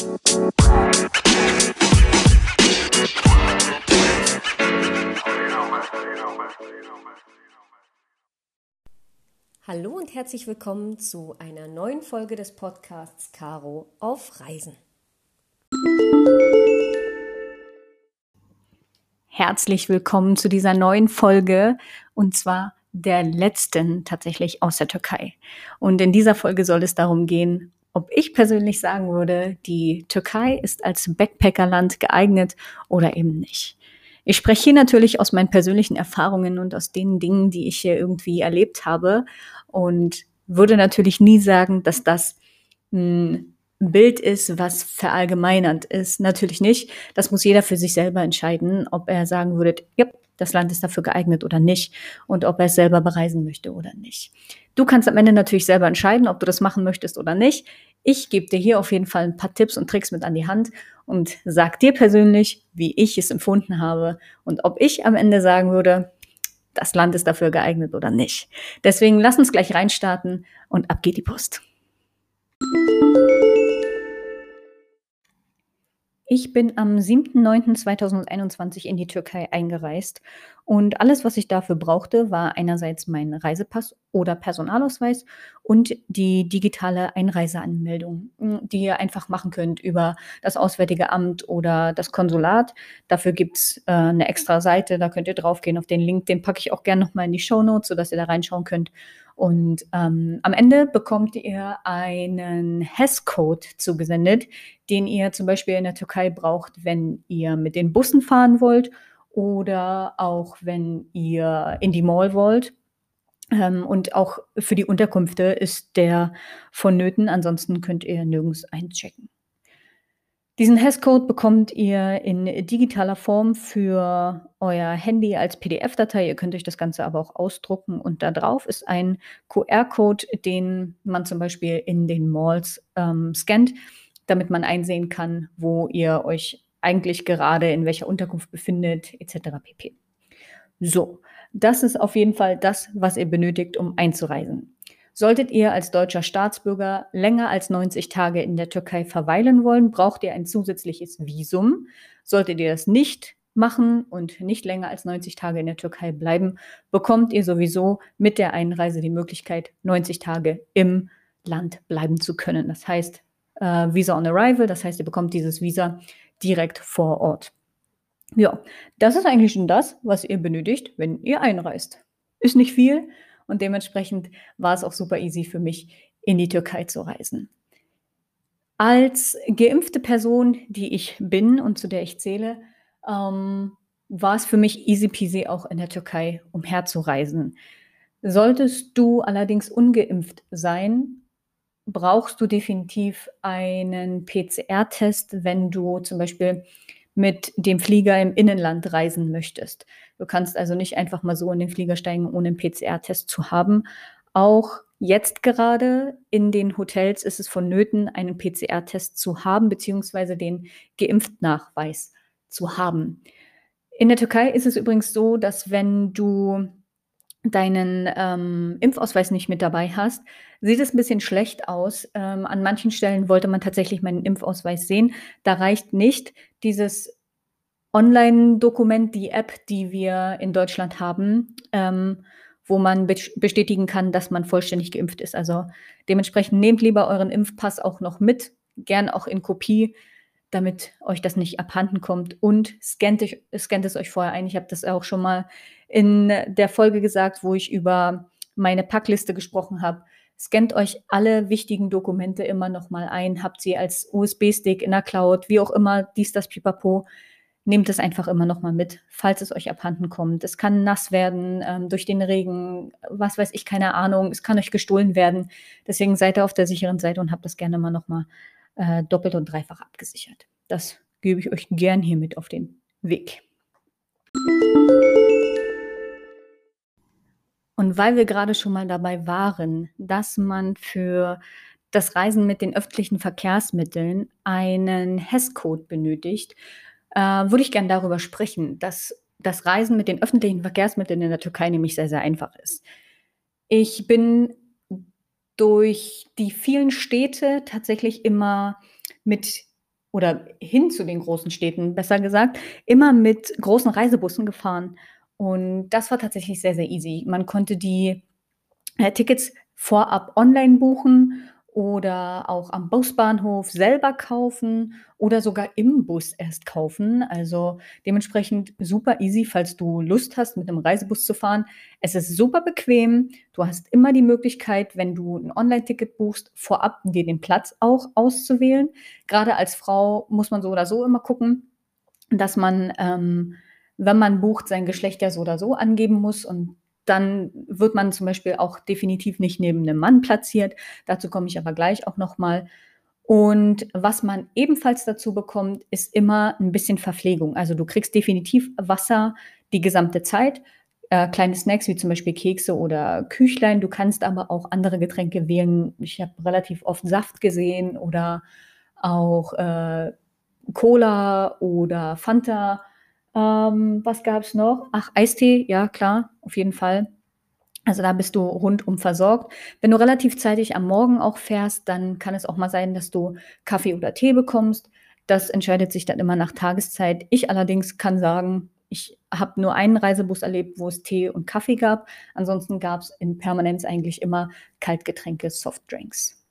Hallo und herzlich willkommen zu einer neuen Folge des Podcasts Caro auf Reisen. Herzlich willkommen zu dieser neuen Folge und zwar der letzten tatsächlich aus der Türkei. Und in dieser Folge soll es darum gehen, ob ich persönlich sagen würde, die Türkei ist als Backpackerland geeignet oder eben nicht. Ich spreche hier natürlich aus meinen persönlichen Erfahrungen und aus den Dingen, die ich hier irgendwie erlebt habe und würde natürlich nie sagen, dass das ein Bild ist, was verallgemeinernd ist. Natürlich nicht. Das muss jeder für sich selber entscheiden, ob er sagen würde, ja, das Land ist dafür geeignet oder nicht und ob er es selber bereisen möchte oder nicht. Du kannst am Ende natürlich selber entscheiden, ob du das machen möchtest oder nicht. Ich gebe dir hier auf jeden Fall ein paar Tipps und Tricks mit an die Hand und sag dir persönlich, wie ich es empfunden habe und ob ich am Ende sagen würde, das Land ist dafür geeignet oder nicht. Deswegen lass uns gleich reinstarten und ab geht die Post. Ich bin am 7.9.2021 in die Türkei eingereist und alles, was ich dafür brauchte, war einerseits mein Reisepass oder Personalausweis und die digitale Einreiseanmeldung, hm, die ihr einfach machen könnt über das Auswärtige Amt oder das Konsulat. Dafür gibt's äh, eine extra Seite, da könnt ihr draufgehen auf den Link. Den packe ich auch gerne nochmal in die Show Notes, sodass ihr da reinschauen könnt. Und ähm, am Ende bekommt ihr einen HES-Code zugesendet, den ihr zum Beispiel in der Türkei braucht, wenn ihr mit den Bussen fahren wollt oder auch wenn ihr in die Mall wollt. Ähm, und auch für die Unterkünfte ist der vonnöten. Ansonsten könnt ihr nirgends einchecken. Diesen Hash-Code bekommt ihr in digitaler Form für euer Handy als PDF-Datei. Ihr könnt euch das Ganze aber auch ausdrucken und da drauf ist ein QR-Code, den man zum Beispiel in den Malls ähm, scannt, damit man einsehen kann, wo ihr euch eigentlich gerade in welcher Unterkunft befindet, etc. pp. So, das ist auf jeden Fall das, was ihr benötigt, um einzureisen. Solltet ihr als deutscher Staatsbürger länger als 90 Tage in der Türkei verweilen wollen, braucht ihr ein zusätzliches Visum. Solltet ihr das nicht machen und nicht länger als 90 Tage in der Türkei bleiben, bekommt ihr sowieso mit der Einreise die Möglichkeit, 90 Tage im Land bleiben zu können. Das heißt, äh, Visa on Arrival, das heißt, ihr bekommt dieses Visa direkt vor Ort. Ja, das ist eigentlich schon das, was ihr benötigt, wenn ihr einreist. Ist nicht viel, und dementsprechend war es auch super easy für mich, in die Türkei zu reisen. Als geimpfte Person, die ich bin und zu der ich zähle, ähm, war es für mich easy peasy auch in der Türkei umherzureisen. Solltest du allerdings ungeimpft sein, brauchst du definitiv einen PCR-Test, wenn du zum Beispiel mit dem Flieger im Innenland reisen möchtest. Du kannst also nicht einfach mal so in den Flieger steigen, ohne einen PCR-Test zu haben. Auch jetzt gerade in den Hotels ist es vonnöten, einen PCR-Test zu haben, beziehungsweise den Geimpftnachweis zu haben. In der Türkei ist es übrigens so, dass wenn du deinen ähm, Impfausweis nicht mit dabei hast, sieht es ein bisschen schlecht aus. Ähm, an manchen Stellen wollte man tatsächlich meinen Impfausweis sehen. Da reicht nicht dieses Online-Dokument, die App, die wir in Deutschland haben, ähm, wo man be bestätigen kann, dass man vollständig geimpft ist. Also dementsprechend nehmt lieber euren Impfpass auch noch mit, gern auch in Kopie, damit euch das nicht abhanden kommt und scannt, scannt es euch vorher ein. Ich habe das auch schon mal in der Folge gesagt, wo ich über meine Packliste gesprochen habe. Scannt euch alle wichtigen Dokumente immer noch mal ein, habt sie als USB-Stick in der Cloud, wie auch immer, dies, das, pipapo. Nehmt es einfach immer noch mal mit, falls es euch abhanden kommt. Es kann nass werden ähm, durch den Regen, was weiß ich, keine Ahnung. Es kann euch gestohlen werden. Deswegen seid ihr auf der sicheren Seite und habt das gerne mal noch mal äh, doppelt und dreifach abgesichert. Das gebe ich euch gern hier mit auf den Weg. Und weil wir gerade schon mal dabei waren, dass man für das Reisen mit den öffentlichen Verkehrsmitteln einen HES-Code benötigt, äh, würde ich gerne darüber sprechen, dass das Reisen mit den öffentlichen Verkehrsmitteln in der Türkei nämlich sehr, sehr einfach ist. Ich bin durch die vielen Städte tatsächlich immer mit oder hin zu den großen Städten, besser gesagt, immer mit großen Reisebussen gefahren. Und das war tatsächlich sehr, sehr easy. Man konnte die äh, Tickets vorab online buchen oder auch am Busbahnhof selber kaufen oder sogar im Bus erst kaufen. Also dementsprechend super easy, falls du Lust hast, mit einem Reisebus zu fahren. Es ist super bequem. Du hast immer die Möglichkeit, wenn du ein Online-Ticket buchst, vorab dir den Platz auch auszuwählen. Gerade als Frau muss man so oder so immer gucken, dass man, ähm, wenn man bucht, sein Geschlecht ja so oder so angeben muss und dann wird man zum Beispiel auch definitiv nicht neben einem Mann platziert. Dazu komme ich aber gleich auch nochmal. Und was man ebenfalls dazu bekommt, ist immer ein bisschen Verpflegung. Also du kriegst definitiv Wasser die gesamte Zeit. Äh, kleine Snacks wie zum Beispiel Kekse oder Küchlein. Du kannst aber auch andere Getränke wählen. Ich habe relativ oft Saft gesehen oder auch äh, Cola oder Fanta. Ähm, was gab es noch? Ach, Eistee, ja klar, auf jeden Fall. Also da bist du rundum versorgt. Wenn du relativ zeitig am Morgen auch fährst, dann kann es auch mal sein, dass du Kaffee oder Tee bekommst. Das entscheidet sich dann immer nach Tageszeit. Ich allerdings kann sagen, ich habe nur einen Reisebus erlebt, wo es Tee und Kaffee gab. Ansonsten gab es in Permanenz eigentlich immer Kaltgetränke, Softdrinks.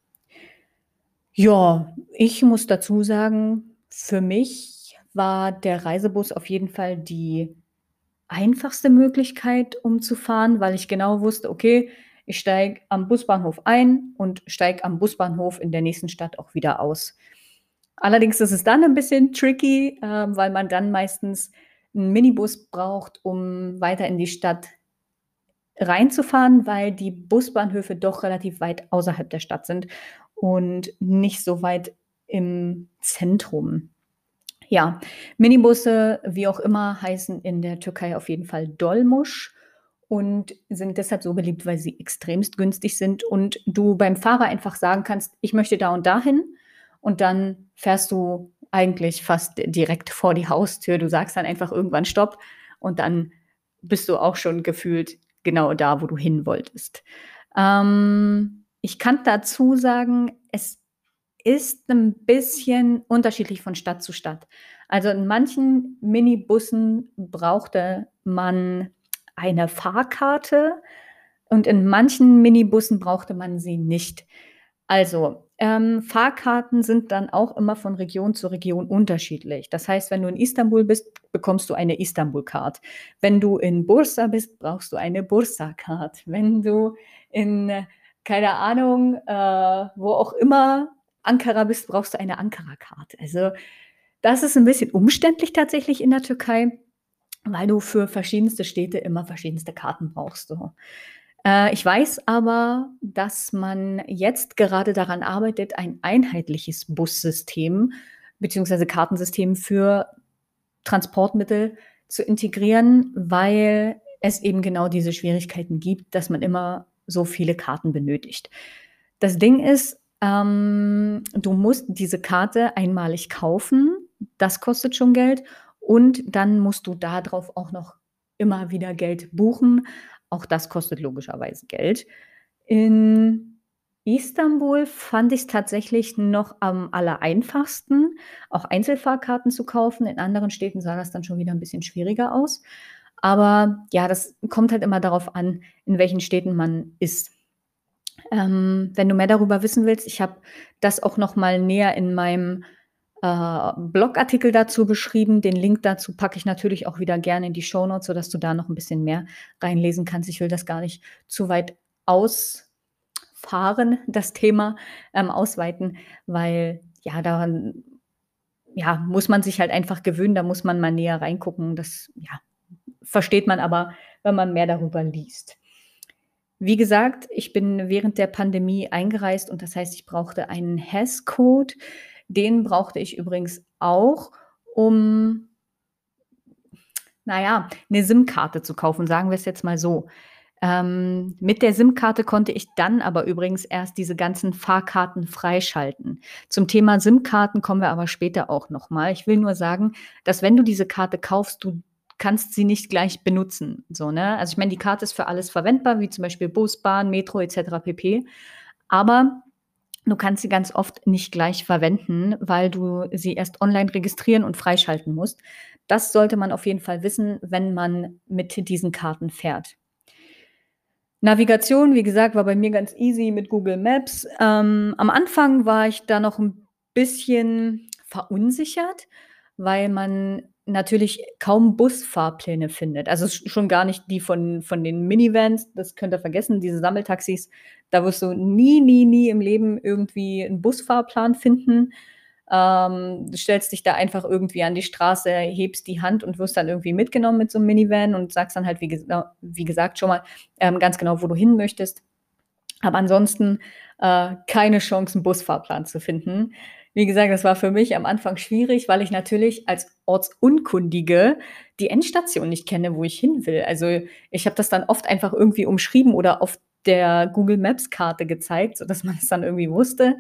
Ja, ich muss dazu sagen, für mich war der Reisebus auf jeden Fall die einfachste Möglichkeit, um zu fahren, weil ich genau wusste, okay, ich steige am Busbahnhof ein und steige am Busbahnhof in der nächsten Stadt auch wieder aus. Allerdings ist es dann ein bisschen tricky, äh, weil man dann meistens einen Minibus braucht, um weiter in die Stadt reinzufahren, weil die Busbahnhöfe doch relativ weit außerhalb der Stadt sind und nicht so weit im Zentrum. Ja, Minibusse, wie auch immer, heißen in der Türkei auf jeden Fall Dolmusch und sind deshalb so beliebt, weil sie extremst günstig sind und du beim Fahrer einfach sagen kannst, ich möchte da und dahin und dann fährst du eigentlich fast direkt vor die Haustür. Du sagst dann einfach irgendwann Stopp und dann bist du auch schon gefühlt genau da, wo du hin wolltest. Ähm, ich kann dazu sagen, es ist ein bisschen unterschiedlich von Stadt zu Stadt. Also in manchen Minibussen brauchte man eine Fahrkarte und in manchen Minibussen brauchte man sie nicht. Also ähm, Fahrkarten sind dann auch immer von Region zu Region unterschiedlich. Das heißt, wenn du in Istanbul bist, bekommst du eine Istanbul-Card. Wenn du in Bursa bist, brauchst du eine Bursa-Card. Wenn du in, keine Äh, wo auch immer Ankara bist, brauchst du eine Ankara-Karte. Also das ist ein bisschen umständlich tatsächlich in der Türkei, weil du für verschiedenste Städte immer verschiedenste Karten brauchst. So. Äh, ich weiß aber, dass man jetzt gerade daran arbeitet, ein einheitliches Bussystem bzw. Kartensystem für Transportmittel zu integrieren, weil es eben genau diese Schwierigkeiten gibt, dass man immer so viele Karten benötigt. Das Ding ist, ähm, du musst diese Karte einmalig kaufen. Das kostet schon Geld. Und dann musst du darauf auch noch immer wieder Geld buchen. Auch das kostet logischerweise Geld. In Istanbul fand ich es tatsächlich noch am allereinfachsten, auch Einzelfahrkarten zu kaufen. In anderen Städten sah das dann schon wieder ein bisschen schwieriger aus. Aber ja, das kommt halt immer darauf an, in welchen Städten man ist. Ähm, wenn du mehr darüber wissen willst, ich habe das auch noch mal näher in meinem äh, Blogartikel dazu beschrieben. Den Link dazu packe ich natürlich auch wieder gerne in die Show Notes, sodass du da noch ein bisschen mehr reinlesen kannst. Ich will das gar nicht zu weit ausfahren, das Thema ähm, ausweiten, weil ja, daran ja, muss man sich halt einfach gewöhnen, da muss man mal näher reingucken. Das ja, versteht man aber, wenn man mehr darüber liest. Wie gesagt, ich bin während der Pandemie eingereist und das heißt, ich brauchte einen Hash-Code. Den brauchte ich übrigens auch, um, naja, eine SIM-Karte zu kaufen, sagen wir es jetzt mal so. Ähm, mit der SIM-Karte konnte ich dann aber übrigens erst diese ganzen Fahrkarten freischalten. Zum Thema SIM-Karten kommen wir aber später auch nochmal. Ich will nur sagen, dass wenn du diese Karte kaufst, du kannst sie nicht gleich benutzen. So, ne? Also ich meine, die Karte ist für alles verwendbar, wie zum Beispiel Bus, Bahn, Metro etc. pp. Aber Du kannst sie ganz oft nicht gleich verwenden, weil du sie erst online registrieren und freischalten musst. Das sollte man auf jeden Fall wissen, wenn man mit diesen Karten fährt. Navigation, wie gesagt, war bei mir ganz easy mit Google Maps. Ähm, am Anfang war ich da noch ein bisschen verunsichert, weil man natürlich kaum Busfahrpläne findet. Also schon gar nicht die von, von den Minivans, das könnt ihr vergessen, diese Sammeltaxis, da wirst du nie, nie, nie im Leben irgendwie einen Busfahrplan finden. Ähm, du stellst dich da einfach irgendwie an die Straße, hebst die Hand und wirst dann irgendwie mitgenommen mit so einem Minivan und sagst dann halt, wie, ges wie gesagt, schon mal ähm, ganz genau, wo du hin möchtest. Aber ansonsten äh, keine Chance, einen Busfahrplan zu finden. Wie gesagt, das war für mich am Anfang schwierig, weil ich natürlich als Ortsunkundige die Endstation nicht kenne, wo ich hin will. Also ich habe das dann oft einfach irgendwie umschrieben oder auf der Google Maps Karte gezeigt, sodass man es dann irgendwie wusste.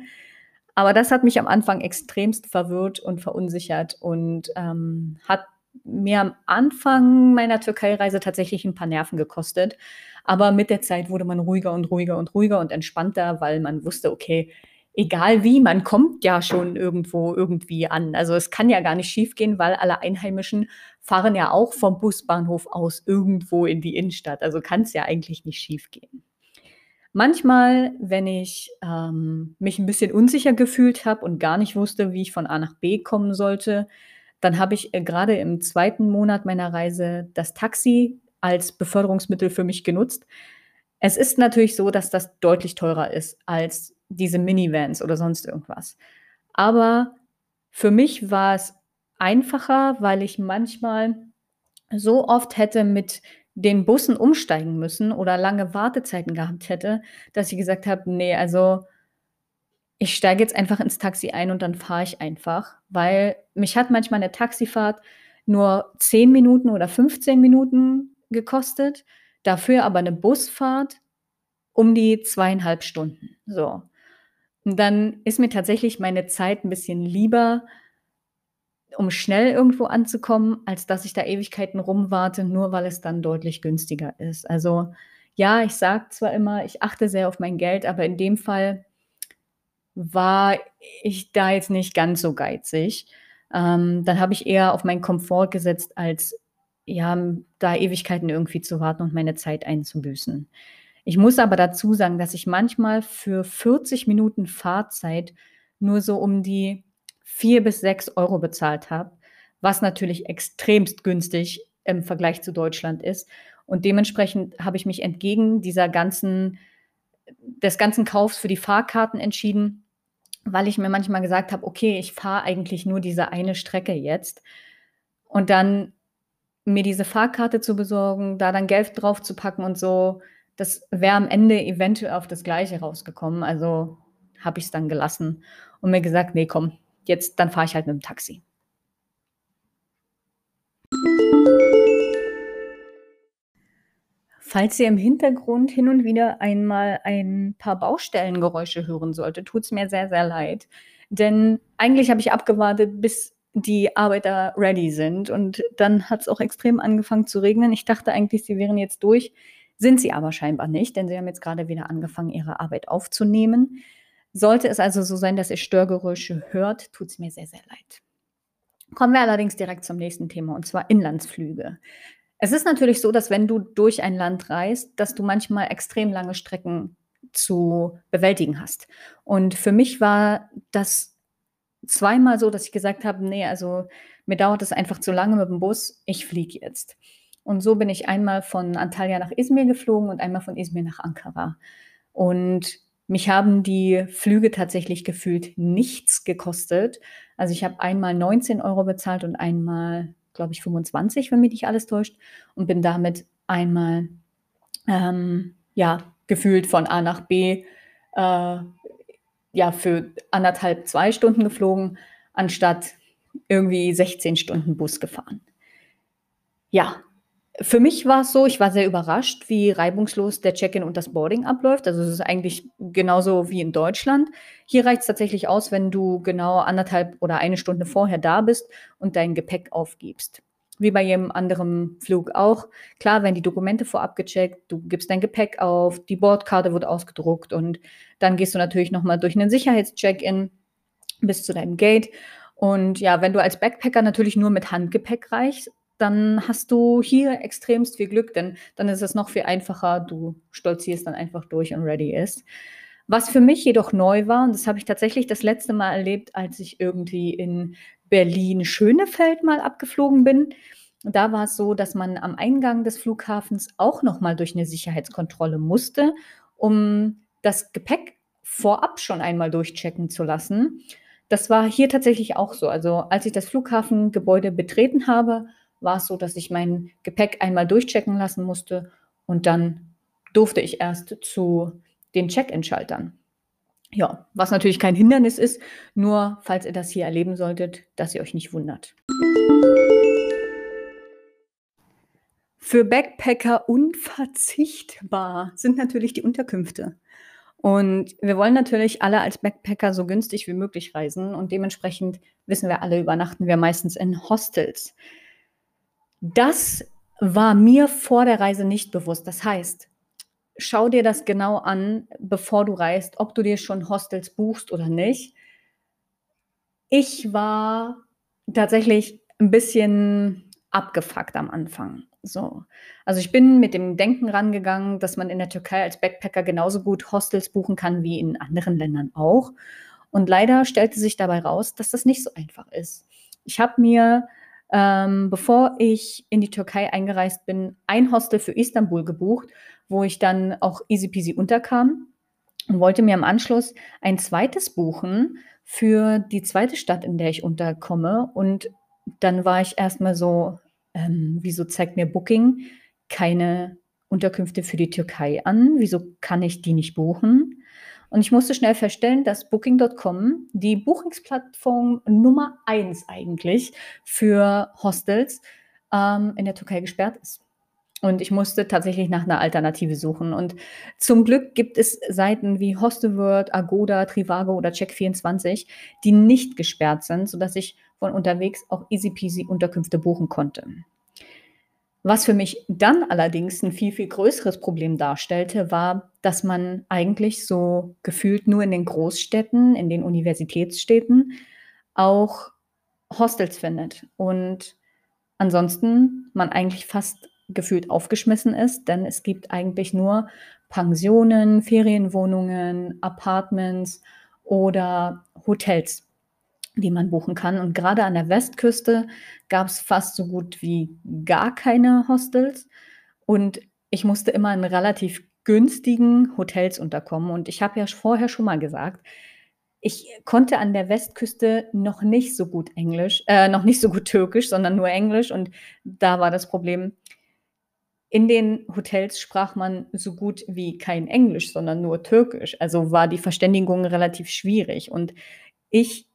Aber das hat mich am Anfang extremst verwirrt und verunsichert und ähm, hat mir am Anfang meiner Türkei-Reise tatsächlich ein paar Nerven gekostet. Aber mit der Zeit wurde man ruhiger und ruhiger und ruhiger und entspannter, weil man wusste, okay, egal wie, man kommt ja schon irgendwo irgendwie an. Also es kann ja gar nicht schiefgehen, weil alle Einheimischen fahren ja auch vom Busbahnhof aus irgendwo in die Innenstadt. Also kann es ja eigentlich nicht schiefgehen. Manchmal, wenn ich ähm, mich ein bisschen unsicher gefühlt habe und gar nicht wusste, wie ich von A nach B kommen sollte, dann habe ich äh, gerade im zweiten Monat meiner Reise das Taxi als Beförderungsmittel für mich genutzt. Es ist natürlich so, dass das deutlich teurer ist als diese Minivans oder sonst irgendwas. Aber für mich war es einfacher, weil ich manchmal so oft hätte mit den Bussen umsteigen müssen oder lange Wartezeiten gehabt hätte, dass ich gesagt habe, nee, also ich steige jetzt einfach ins Taxi ein und dann fahre ich einfach, weil mich hat manchmal eine Taxifahrt nur 10 Minuten oder 15 Minuten gekostet, dafür aber eine Busfahrt um die zweieinhalb Stunden. So. Dann ist mir tatsächlich meine Zeit ein bisschen lieber, um schnell irgendwo anzukommen, als dass ich da Ewigkeiten rumwarte, nur weil es dann deutlich günstiger ist. Also ja, ich sage zwar immer, ich achte sehr auf mein Geld, aber in dem Fall war ich da jetzt nicht ganz so geizig. Ähm, dann habe ich eher auf meinen Komfort gesetzt, als ja, da Ewigkeiten irgendwie zu warten und meine Zeit einzubüßen. Ich muss aber dazu sagen, dass ich manchmal für 40 Minuten Fahrzeit nur so um die 4 bis 6 Euro bezahlt habe, was natürlich extremst günstig im Vergleich zu Deutschland ist. Und dementsprechend habe ich mich entgegen dieser ganzen, des ganzen Kaufs für die Fahrkarten entschieden, weil ich mir manchmal gesagt habe, okay, ich fahre eigentlich nur diese eine Strecke jetzt. Und dann mir diese Fahrkarte zu besorgen, da dann Geld drauf zu packen und so, das wäre am Ende eventuell auf das Gleiche rausgekommen. Also habe ich es dann gelassen und mir gesagt, nee, komm, jetzt, dann fahre ich halt mit dem Taxi. Falls ihr im Hintergrund hin und wieder einmal ein paar Baustellengeräusche hören solltet, tut es mir sehr, sehr leid. Denn eigentlich habe ich abgewartet, bis die Arbeiter ready sind. Und dann hat es auch extrem angefangen zu regnen. Ich dachte eigentlich, sie wären jetzt durch. Sind sie aber scheinbar nicht, denn sie haben jetzt gerade wieder angefangen, ihre Arbeit aufzunehmen. Sollte es also so sein, dass ihr Störgeräusche hört, tut es mir sehr, sehr leid. Kommen wir allerdings direkt zum nächsten Thema, und zwar Inlandsflüge. Es ist natürlich so, dass wenn du durch ein Land reist, dass du manchmal extrem lange Strecken zu bewältigen hast. Und für mich war das zweimal so, dass ich gesagt habe, nee, also mir dauert es einfach zu lange mit dem Bus, ich fliege jetzt. Und so bin ich einmal von Antalya nach Izmir geflogen und einmal von Izmir nach Ankara. Und mich haben die Flüge tatsächlich gefühlt nichts gekostet. Also ich habe einmal 19 Euro bezahlt und einmal, glaube ich, 25, wenn mich nicht alles täuscht. Und bin damit einmal, ähm, ja, gefühlt von A nach B, äh, ja, für anderthalb, zwei Stunden geflogen, anstatt irgendwie 16 Stunden Bus gefahren. Ja, für mich war es so, ich war sehr überrascht, wie reibungslos der Check-in und das Boarding abläuft. Also es ist eigentlich genauso wie in Deutschland. Hier reicht es tatsächlich aus, wenn du genau anderthalb oder eine Stunde vorher da bist und dein Gepäck aufgibst. wie bei jedem anderen Flug auch. Klar werden die Dokumente vorab gecheckt, du gibst dein Gepäck auf, die Bordkarte wird ausgedruckt und dann gehst du natürlich nochmal durch einen Sicherheitscheck-in bis zu deinem Gate. Und ja, wenn du als Backpacker natürlich nur mit Handgepäck reichst, dann hast du hier extremst viel Glück, denn dann ist es noch viel einfacher. Du stolzierst dann einfach durch und ready ist. Was für mich jedoch neu war, und das habe ich tatsächlich das letzte Mal erlebt, als ich irgendwie in Berlin-Schönefeld mal abgeflogen bin. Da war es so, dass man am Eingang des Flughafens auch noch mal durch eine Sicherheitskontrolle musste, um das Gepäck vorab schon einmal durchchecken zu lassen. Das war hier tatsächlich auch so. Also als ich das Flughafengebäude betreten habe, war es so, dass ich mein Gepäck einmal durchchecken lassen musste und dann durfte ich erst zu den Check-in-Schaltern. Ja, was natürlich kein Hindernis ist, nur falls ihr das hier erleben solltet, dass ihr euch nicht wundert. Für Backpacker unverzichtbar sind natürlich die Unterkünfte. Und wir wollen natürlich alle als Backpacker so günstig wie möglich reisen und dementsprechend wissen wir alle, übernachten wir meistens in Hostels. Das war mir vor der Reise nicht bewusst. Das heißt, schau dir das genau an, bevor du reist, ob du dir schon Hostels buchst oder nicht. Ich war tatsächlich ein bisschen abgefuckt am Anfang. So. Also ich bin mit dem Denken rangegangen, dass man in der Türkei als Backpacker genauso gut Hostels buchen kann wie in anderen Ländern auch. Und leider stellte sich dabei raus, dass das nicht so einfach ist. Ich habe mir, ähm, bevor ich in die Türkei eingereist bin, ein Hostel für Istanbul gebucht wo ich dann auch easy peasy unterkam und wollte mir im Anschluss ein zweites buchen für die zweite Stadt, in der ich unterkomme. Und dann war ich erstmal so, ähm, wieso zeigt mir Booking keine Unterkünfte für die Türkei an? Wieso kann ich die nicht buchen? Und ich musste schnell feststellen, dass Booking.com die Buchungsplattform Nummer eins eigentlich für Hostels ähm, in der Türkei gesperrt ist. Und ich musste tatsächlich nach einer Alternative suchen. Und zum Glück gibt es Seiten wie Hostelworld, Agoda, Trivago oder Check24, die nicht gesperrt sind, sodass ich von unterwegs auch easy peasy Unterkünfte buchen konnte. Was für mich dann allerdings ein viel, viel größeres Problem darstellte, war, dass man eigentlich so gefühlt nur in den Großstädten, in den Universitätsstädten auch Hostels findet. Und ansonsten man eigentlich fast gefühlt aufgeschmissen ist, denn es gibt eigentlich nur Pensionen, Ferienwohnungen, Apartments oder Hotels, die man buchen kann. Und gerade an der Westküste gab es fast so gut wie gar keine Hostels. Und ich musste immer in relativ günstigen Hotels unterkommen. Und ich habe ja vorher schon mal gesagt, ich konnte an der Westküste noch nicht so gut Englisch, äh, noch nicht so gut Türkisch, sondern nur Englisch. Und da war das Problem, in den Hotels sprach man so gut wie kein Englisch, sondern nur Türkisch. Also war die Verständigung relativ schwierig. Und ich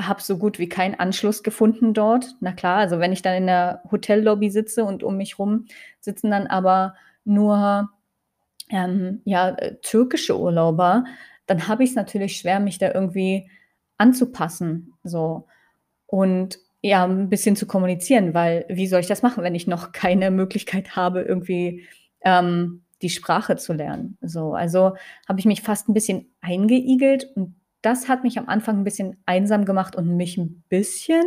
habe so gut wie keinen Anschluss gefunden dort. Na klar, also wenn ich dann in der Hotellobby sitze und um mich rum sitzen dann aber nur ähm, ja, äh, türkische Urlauber, dann habe ich es natürlich schwer, mich da irgendwie anzupassen. So. Und ja, ein bisschen zu kommunizieren, weil wie soll ich das machen, wenn ich noch keine Möglichkeit habe, irgendwie ähm, die Sprache zu lernen? So, also habe ich mich fast ein bisschen eingeigelt und das hat mich am Anfang ein bisschen einsam gemacht und mich ein bisschen,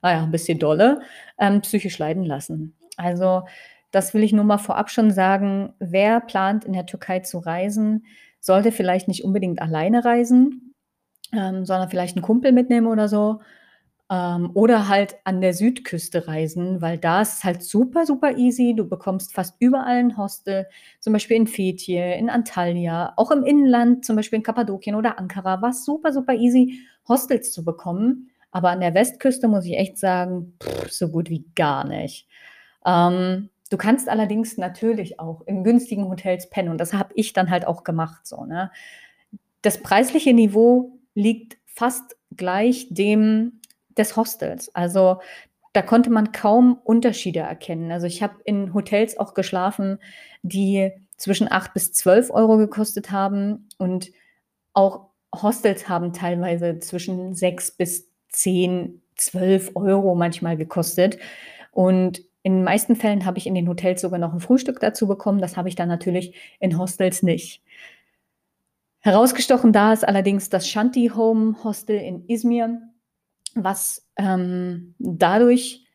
naja, ein bisschen dolle, ähm, psychisch leiden lassen. Also das will ich nur mal vorab schon sagen. Wer plant, in der Türkei zu reisen, sollte vielleicht nicht unbedingt alleine reisen, ähm, sondern vielleicht einen Kumpel mitnehmen oder so ähm, oder halt an der Südküste reisen, weil da ist es halt super, super easy. Du bekommst fast überall ein Hostel, zum Beispiel in Fethiye, in Antalya, auch im Inland, zum Beispiel in Kappadokien oder Ankara, war es super, super easy, Hostels zu bekommen. Aber an der Westküste muss ich echt sagen, pff, so gut wie gar nicht. Ähm, du kannst allerdings natürlich auch in günstigen Hotels pennen und das habe ich dann halt auch gemacht. So, ne? Das preisliche Niveau liegt fast gleich dem des Hostels. Also da konnte man kaum Unterschiede erkennen. Also ich habe in Hotels auch geschlafen, die zwischen 8 bis 12 Euro gekostet haben und auch Hostels haben teilweise zwischen 6 bis 10, 12 Euro manchmal gekostet. Und in den meisten Fällen habe ich in den Hotels sogar noch ein Frühstück dazu bekommen. Das habe ich dann natürlich in Hostels nicht. Herausgestochen da ist allerdings das Shanti Home Hostel in Izmir, was ähm, dadurch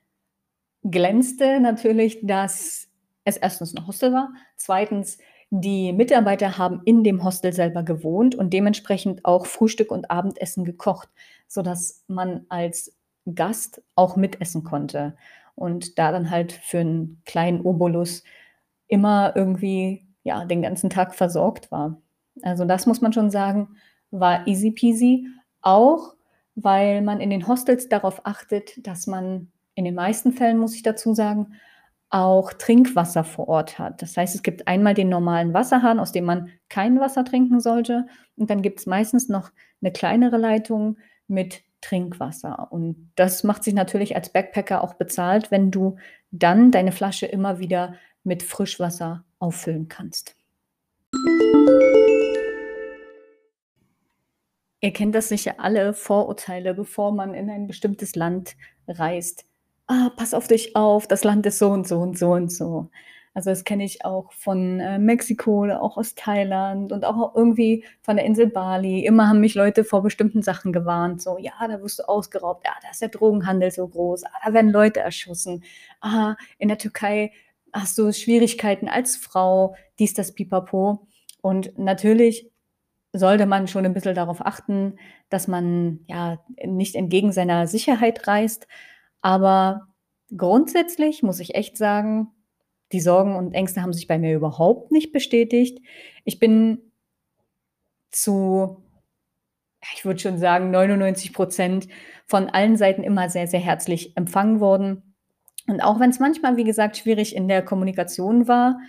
glänzte natürlich, dass es erstens ein Hostel war, zweitens die Mitarbeiter haben in dem Hostel selber gewohnt und dementsprechend auch Frühstück und Abendessen gekocht, sodass man als Gast auch mitessen konnte und da dann halt für einen kleinen Obolus immer irgendwie ja den ganzen Tag versorgt war. Also das muss man schon sagen, war easy peasy, auch weil man in den Hostels darauf achtet, dass man in den meisten Fällen, muss ich dazu sagen, auch Trinkwasser vor Ort hat. Das heißt, es gibt einmal den normalen Wasserhahn, aus dem man kein Wasser trinken sollte. Und dann gibt es meistens noch eine kleinere Leitung mit Trinkwasser. Und das macht sich natürlich als Backpacker auch bezahlt, wenn du dann deine Flasche immer wieder mit Frischwasser auffüllen kannst. Ihr kennt das sicher alle Vorurteile, bevor man in ein bestimmtes Land reist ah, pass auf dich auf, das Land ist so und so und so und so. Also das kenne ich auch von äh, Mexiko auch aus Thailand und auch irgendwie von der Insel Bali. Immer haben mich Leute vor bestimmten Sachen gewarnt. So, ja, da wirst du ausgeraubt. Ja, da ist der Drogenhandel so groß. Ah, da werden Leute erschossen. Ah, in der Türkei hast du Schwierigkeiten als Frau. Dies, das, pipapo. Und natürlich sollte man schon ein bisschen darauf achten, dass man ja nicht entgegen seiner Sicherheit reist. Aber grundsätzlich muss ich echt sagen, die Sorgen und Ängste haben sich bei mir überhaupt nicht bestätigt. Ich bin zu, ich würde schon sagen, 99 Prozent von allen Seiten immer sehr, sehr herzlich empfangen worden. Und auch wenn es manchmal, wie gesagt, schwierig in der Kommunikation war,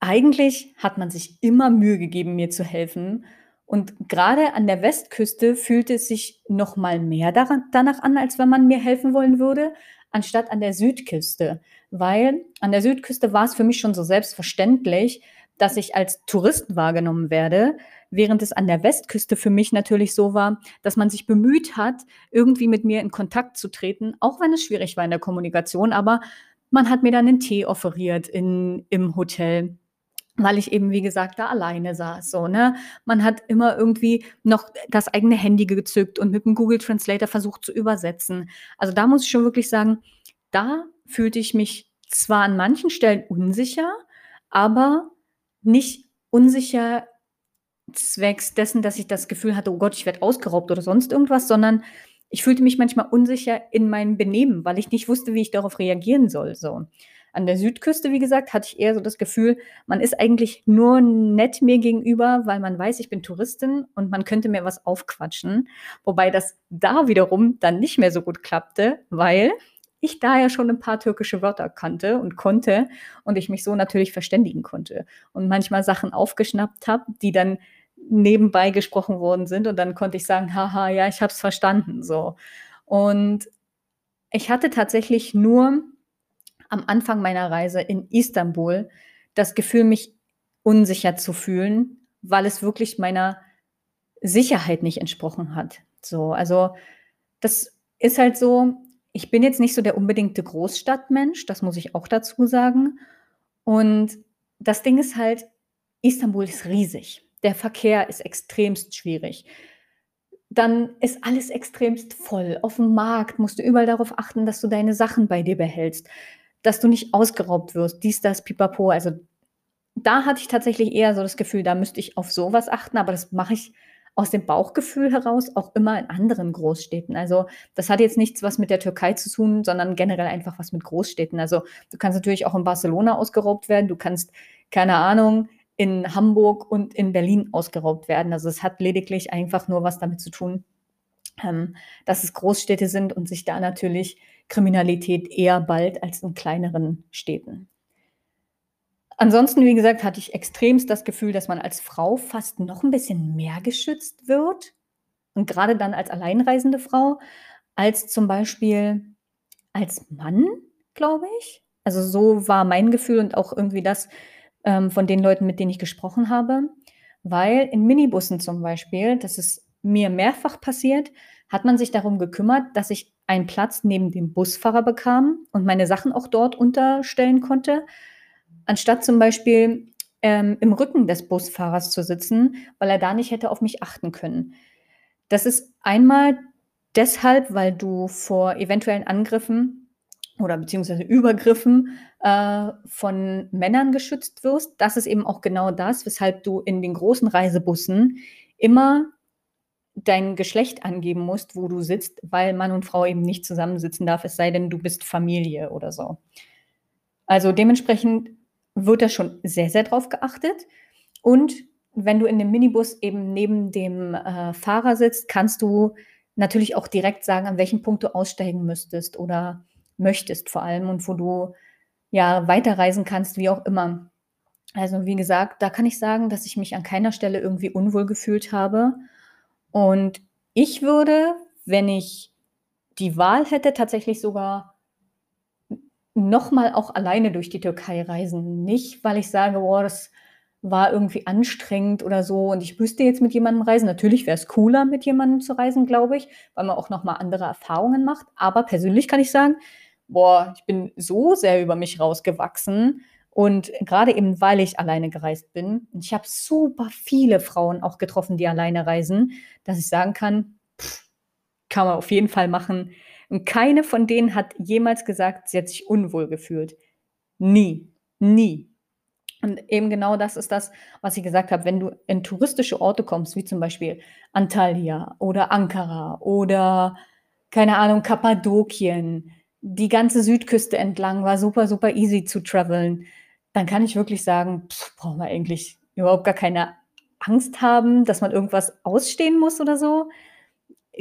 eigentlich hat man sich immer Mühe gegeben, mir zu helfen. Und gerade an der Westküste fühlte es sich noch mal mehr daran, danach an, als wenn man mir helfen wollen würde, anstatt an der Südküste. Weil an der Südküste war es für mich schon so selbstverständlich, dass ich als Tourist wahrgenommen werde, während es an der Westküste für mich natürlich so war, dass man sich bemüht hat, irgendwie mit mir in Kontakt zu treten, auch wenn es schwierig war in der Kommunikation, aber man hat mir dann einen Tee offeriert in, im Hotel weil ich eben, wie gesagt, da alleine saß. So, ne? Man hat immer irgendwie noch das eigene Handy gezückt und mit dem Google Translator versucht zu übersetzen. Also da muss ich schon wirklich sagen, da fühlte ich mich zwar an manchen Stellen unsicher, aber nicht unsicher zwecks dessen, dass ich das Gefühl hatte, oh Gott, ich werde ausgeraubt oder sonst irgendwas, sondern ich fühlte mich manchmal unsicher in meinem Benehmen, weil ich nicht wusste, wie ich darauf reagieren soll. So. An der Südküste, wie gesagt, hatte ich eher so das Gefühl, man ist eigentlich nur nett mir gegenüber, weil man weiß, ich bin Touristin und man könnte mir was aufquatschen. Wobei das da wiederum dann nicht mehr so gut klappte, weil ich da ja schon ein paar türkische Wörter kannte und konnte und ich mich so natürlich verständigen konnte und manchmal Sachen aufgeschnappt habe, die dann nebenbei gesprochen worden sind und dann konnte ich sagen, haha, ja, ich habe es verstanden so. Und ich hatte tatsächlich nur am Anfang meiner Reise in Istanbul das Gefühl, mich unsicher zu fühlen, weil es wirklich meiner Sicherheit nicht entsprochen hat. So, also das ist halt so, ich bin jetzt nicht so der unbedingte Großstadtmensch, das muss ich auch dazu sagen. Und das Ding ist halt, Istanbul ist riesig. Der Verkehr ist extremst schwierig. Dann ist alles extremst voll. Auf dem Markt musst du überall darauf achten, dass du deine Sachen bei dir behältst dass du nicht ausgeraubt wirst, dies, das, pipapo. Also da hatte ich tatsächlich eher so das Gefühl, da müsste ich auf sowas achten, aber das mache ich aus dem Bauchgefühl heraus auch immer in anderen Großstädten. Also das hat jetzt nichts was mit der Türkei zu tun, sondern generell einfach was mit Großstädten. Also du kannst natürlich auch in Barcelona ausgeraubt werden, du kannst, keine Ahnung, in Hamburg und in Berlin ausgeraubt werden. Also es hat lediglich einfach nur was damit zu tun, ähm, dass es Großstädte sind und sich da natürlich Kriminalität eher bald als in kleineren Städten. Ansonsten, wie gesagt, hatte ich extremst das Gefühl, dass man als Frau fast noch ein bisschen mehr geschützt wird. Und gerade dann als alleinreisende Frau, als zum Beispiel als Mann, glaube ich. Also so war mein Gefühl und auch irgendwie das ähm, von den Leuten, mit denen ich gesprochen habe. Weil in Minibussen zum Beispiel, das ist mir mehrfach passiert, hat man sich darum gekümmert, dass ich einen Platz neben dem Busfahrer bekam und meine Sachen auch dort unterstellen konnte, anstatt zum Beispiel ähm, im Rücken des Busfahrers zu sitzen, weil er da nicht hätte auf mich achten können. Das ist einmal deshalb, weil du vor eventuellen Angriffen oder beziehungsweise Übergriffen äh, von Männern geschützt wirst. Das ist eben auch genau das, weshalb du in den großen Reisebussen immer dein Geschlecht angeben musst, wo du sitzt, weil Mann und Frau eben nicht zusammensitzen darf, es sei denn, du bist Familie oder so. Also dementsprechend wird da schon sehr, sehr drauf geachtet. Und wenn du in dem Minibus eben neben dem äh, Fahrer sitzt, kannst du natürlich auch direkt sagen, an welchem Punkt du aussteigen müsstest oder möchtest vor allem und wo du ja weiterreisen kannst, wie auch immer. Also wie gesagt, da kann ich sagen, dass ich mich an keiner Stelle irgendwie unwohl gefühlt habe. Und ich würde, wenn ich die Wahl hätte, tatsächlich sogar nochmal auch alleine durch die Türkei reisen. Nicht, weil ich sage, boah, das war irgendwie anstrengend oder so und ich müsste jetzt mit jemandem reisen. Natürlich wäre es cooler, mit jemandem zu reisen, glaube ich, weil man auch nochmal andere Erfahrungen macht. Aber persönlich kann ich sagen, boah, ich bin so sehr über mich rausgewachsen. Und gerade eben, weil ich alleine gereist bin, ich habe super viele Frauen auch getroffen, die alleine reisen, dass ich sagen kann, pff, kann man auf jeden Fall machen. Und keine von denen hat jemals gesagt, sie hat sich unwohl gefühlt. Nie, nie. Und eben genau das ist das, was ich gesagt habe. Wenn du in touristische Orte kommst, wie zum Beispiel Antalya oder Ankara oder keine Ahnung, Kappadokien, die ganze Südküste entlang war super, super easy zu traveln, dann kann ich wirklich sagen, brauchen wir eigentlich überhaupt gar keine Angst haben, dass man irgendwas ausstehen muss oder so.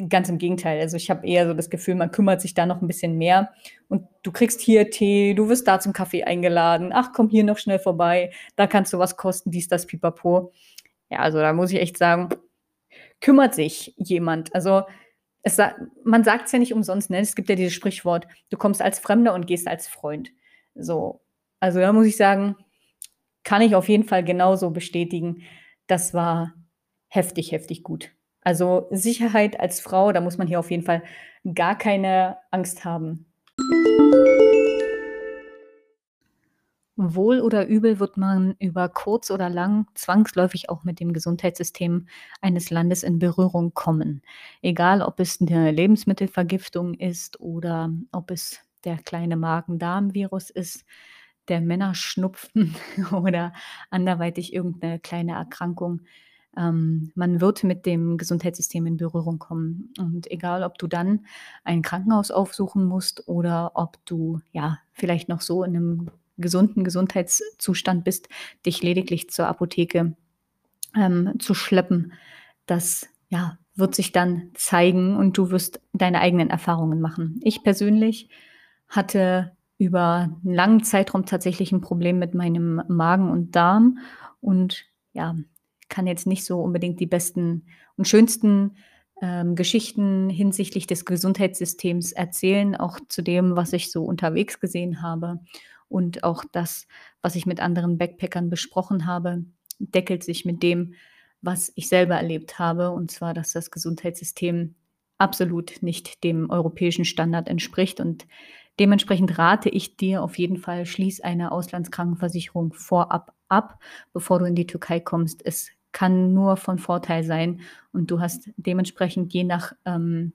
Ganz im Gegenteil. Also ich habe eher so das Gefühl, man kümmert sich da noch ein bisschen mehr. Und du kriegst hier Tee, du wirst da zum Kaffee eingeladen. Ach, komm hier noch schnell vorbei. Da kannst du was kosten, dies, das, pipapo. Ja, also da muss ich echt sagen, kümmert sich jemand. Also es, man sagt es ja nicht umsonst, ne? Es gibt ja dieses Sprichwort, du kommst als Fremder und gehst als Freund. So. Also da muss ich sagen, kann ich auf jeden Fall genauso bestätigen. Das war heftig, heftig gut. Also Sicherheit als Frau, da muss man hier auf jeden Fall gar keine Angst haben. Wohl oder übel wird man über kurz oder lang zwangsläufig auch mit dem Gesundheitssystem eines Landes in Berührung kommen. Egal, ob es eine Lebensmittelvergiftung ist oder ob es der kleine Magen-Darm-Virus ist, der Männerschnupfen oder anderweitig irgendeine kleine Erkrankung. Ähm, man wird mit dem Gesundheitssystem in Berührung kommen. Und egal, ob du dann ein Krankenhaus aufsuchen musst oder ob du ja vielleicht noch so in einem gesunden Gesundheitszustand bist, dich lediglich zur Apotheke ähm, zu schleppen, das ja, wird sich dann zeigen und du wirst deine eigenen Erfahrungen machen. Ich persönlich hatte über einen langen Zeitraum tatsächlich ein Problem mit meinem Magen und Darm. Und ja, kann jetzt nicht so unbedingt die besten und schönsten ähm, Geschichten hinsichtlich des Gesundheitssystems erzählen, auch zu dem, was ich so unterwegs gesehen habe. Und auch das, was ich mit anderen Backpackern besprochen habe, deckelt sich mit dem, was ich selber erlebt habe, und zwar, dass das Gesundheitssystem absolut nicht dem europäischen Standard entspricht und Dementsprechend rate ich dir auf jeden Fall, schließ eine Auslandskrankenversicherung vorab ab, bevor du in die Türkei kommst. Es kann nur von Vorteil sein und du hast dementsprechend je nach ähm,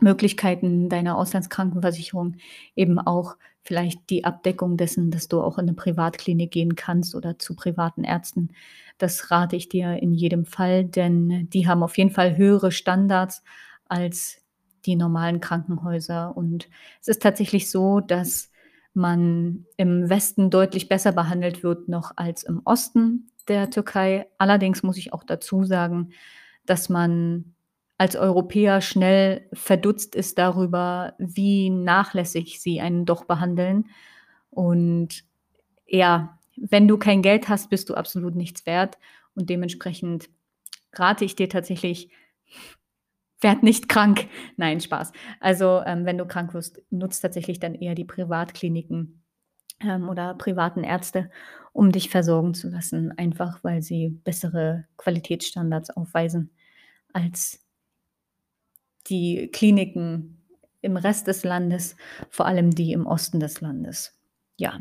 Möglichkeiten deiner Auslandskrankenversicherung eben auch vielleicht die Abdeckung dessen, dass du auch in eine Privatklinik gehen kannst oder zu privaten Ärzten. Das rate ich dir in jedem Fall, denn die haben auf jeden Fall höhere Standards als die normalen Krankenhäuser. Und es ist tatsächlich so, dass man im Westen deutlich besser behandelt wird noch als im Osten der Türkei. Allerdings muss ich auch dazu sagen, dass man als Europäer schnell verdutzt ist darüber, wie nachlässig sie einen doch behandeln. Und ja, wenn du kein Geld hast, bist du absolut nichts wert. Und dementsprechend rate ich dir tatsächlich, werd nicht krank. Nein, Spaß. Also, ähm, wenn du krank wirst, nutzt tatsächlich dann eher die Privatkliniken ähm, oder privaten Ärzte, um dich versorgen zu lassen, einfach weil sie bessere Qualitätsstandards aufweisen als die Kliniken im Rest des Landes, vor allem die im Osten des Landes. Ja,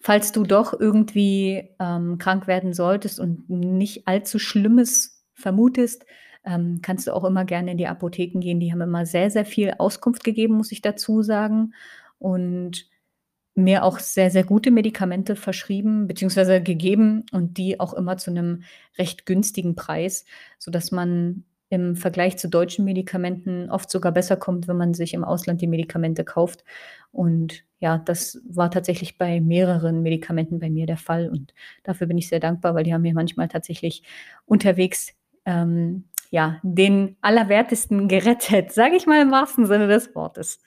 falls du doch irgendwie ähm, krank werden solltest und nicht allzu Schlimmes vermutest, ähm, kannst du auch immer gerne in die Apotheken gehen. Die haben immer sehr, sehr viel Auskunft gegeben, muss ich dazu sagen. Und mir auch sehr, sehr gute Medikamente verschrieben bzw. gegeben und die auch immer zu einem recht günstigen Preis, sodass man im Vergleich zu deutschen Medikamenten oft sogar besser kommt, wenn man sich im Ausland die Medikamente kauft. Und ja, das war tatsächlich bei mehreren Medikamenten bei mir der Fall. Und dafür bin ich sehr dankbar, weil die haben mir manchmal tatsächlich unterwegs ähm, ja, den Allerwertesten gerettet, sage ich mal im wahrsten Sinne des Wortes.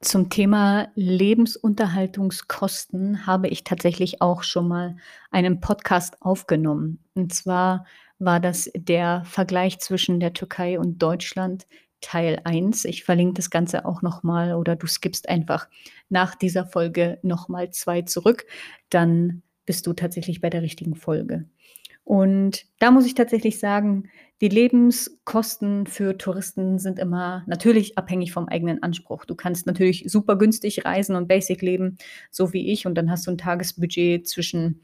Zum Thema Lebensunterhaltungskosten habe ich tatsächlich auch schon mal einen Podcast aufgenommen. Und zwar war das der Vergleich zwischen der Türkei und Deutschland Teil 1. Ich verlinke das Ganze auch nochmal oder du skippst einfach nach dieser Folge nochmal zwei zurück. Dann bist du tatsächlich bei der richtigen Folge. Und da muss ich tatsächlich sagen, die Lebenskosten für Touristen sind immer natürlich abhängig vom eigenen Anspruch. Du kannst natürlich super günstig reisen und basic leben, so wie ich, und dann hast du ein Tagesbudget zwischen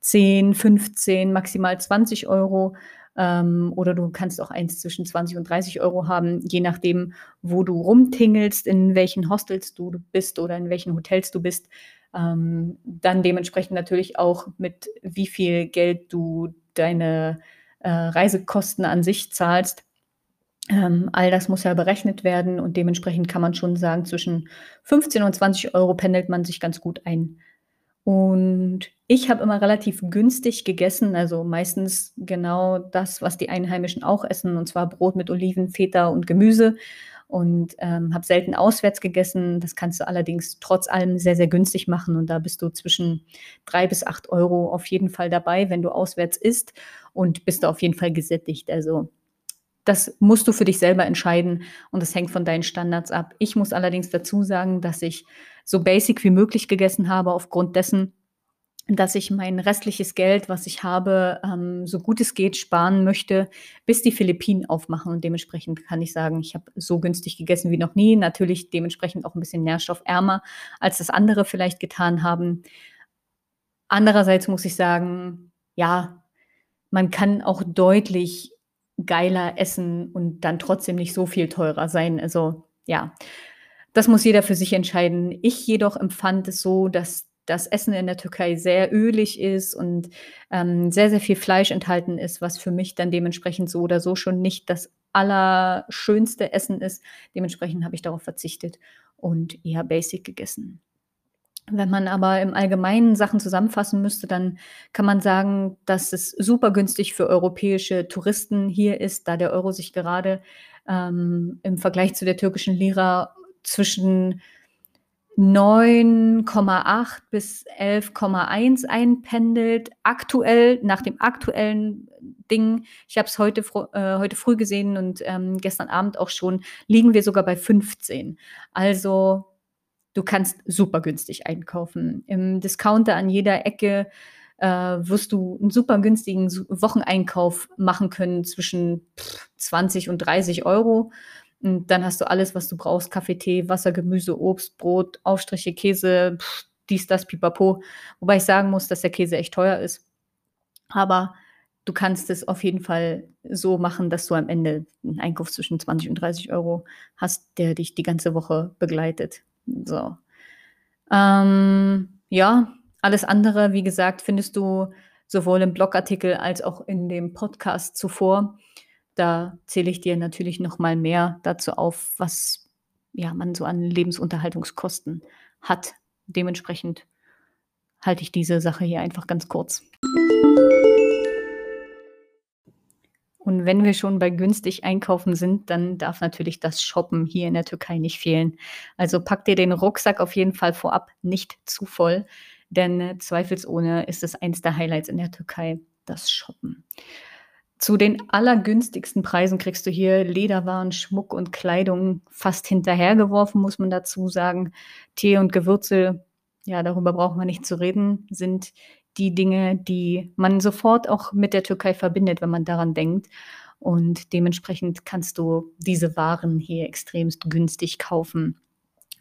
10, 15, maximal 20 Euro. Ähm, oder du kannst auch eins zwischen 20 und 30 Euro haben, je nachdem, wo du rumtingelst, in welchen Hostels du bist oder in welchen Hotels du bist. Ähm, dann dementsprechend natürlich auch mit wie viel Geld du deine äh, Reisekosten an sich zahlst. Ähm, all das muss ja berechnet werden und dementsprechend kann man schon sagen, zwischen 15 und 20 Euro pendelt man sich ganz gut ein. Und ich habe immer relativ günstig gegessen, also meistens genau das, was die Einheimischen auch essen, und zwar Brot mit Oliven, Feta und Gemüse und ähm, habe selten auswärts gegessen. Das kannst du allerdings trotz allem sehr, sehr günstig machen und da bist du zwischen drei bis acht Euro auf jeden Fall dabei, wenn du auswärts isst und bist du auf jeden Fall gesättigt. Also das musst du für dich selber entscheiden und das hängt von deinen Standards ab. Ich muss allerdings dazu sagen, dass ich so basic wie möglich gegessen habe, aufgrund dessen, dass ich mein restliches Geld, was ich habe, ähm, so gut es geht sparen möchte, bis die Philippinen aufmachen. Und dementsprechend kann ich sagen, ich habe so günstig gegessen wie noch nie. Natürlich dementsprechend auch ein bisschen nährstoffärmer, als das andere vielleicht getan haben. Andererseits muss ich sagen, ja, man kann auch deutlich geiler essen und dann trotzdem nicht so viel teurer sein. Also ja, das muss jeder für sich entscheiden. Ich jedoch empfand es so, dass das Essen in der Türkei sehr ölig ist und ähm, sehr, sehr viel Fleisch enthalten ist, was für mich dann dementsprechend so oder so schon nicht das allerschönste Essen ist. Dementsprechend habe ich darauf verzichtet und eher basic gegessen. Wenn man aber im Allgemeinen Sachen zusammenfassen müsste, dann kann man sagen, dass es super günstig für europäische Touristen hier ist, da der Euro sich gerade ähm, im Vergleich zu der türkischen Lira zwischen 9,8 bis 11,1 einpendelt. Aktuell, nach dem aktuellen Ding, ich habe es heute, äh, heute früh gesehen und ähm, gestern Abend auch schon, liegen wir sogar bei 15. Also du kannst super günstig einkaufen. Im Discounter an jeder Ecke äh, wirst du einen super günstigen Wocheneinkauf machen können zwischen 20 und 30 Euro. Und dann hast du alles, was du brauchst: Kaffee, Tee, Wasser, Gemüse, Obst, Brot, Aufstriche, Käse, pff, dies, das, pipapo. Wobei ich sagen muss, dass der Käse echt teuer ist. Aber du kannst es auf jeden Fall so machen, dass du am Ende einen Einkauf zwischen 20 und 30 Euro hast, der dich die ganze Woche begleitet. So. Ähm, ja, alles andere, wie gesagt, findest du sowohl im Blogartikel als auch in dem Podcast zuvor. Da zähle ich dir natürlich noch mal mehr dazu auf, was ja, man so an Lebensunterhaltungskosten hat. Dementsprechend halte ich diese Sache hier einfach ganz kurz. Und wenn wir schon bei günstig einkaufen sind, dann darf natürlich das Shoppen hier in der Türkei nicht fehlen. Also pack dir den Rucksack auf jeden Fall vorab nicht zu voll, denn zweifelsohne ist es eins der Highlights in der Türkei, das Shoppen. Zu den allergünstigsten Preisen kriegst du hier Lederwaren, Schmuck und Kleidung fast hinterhergeworfen, muss man dazu sagen. Tee und Gewürze, ja, darüber braucht man nicht zu reden, sind die Dinge, die man sofort auch mit der Türkei verbindet, wenn man daran denkt. und dementsprechend kannst du diese Waren hier extremst günstig kaufen.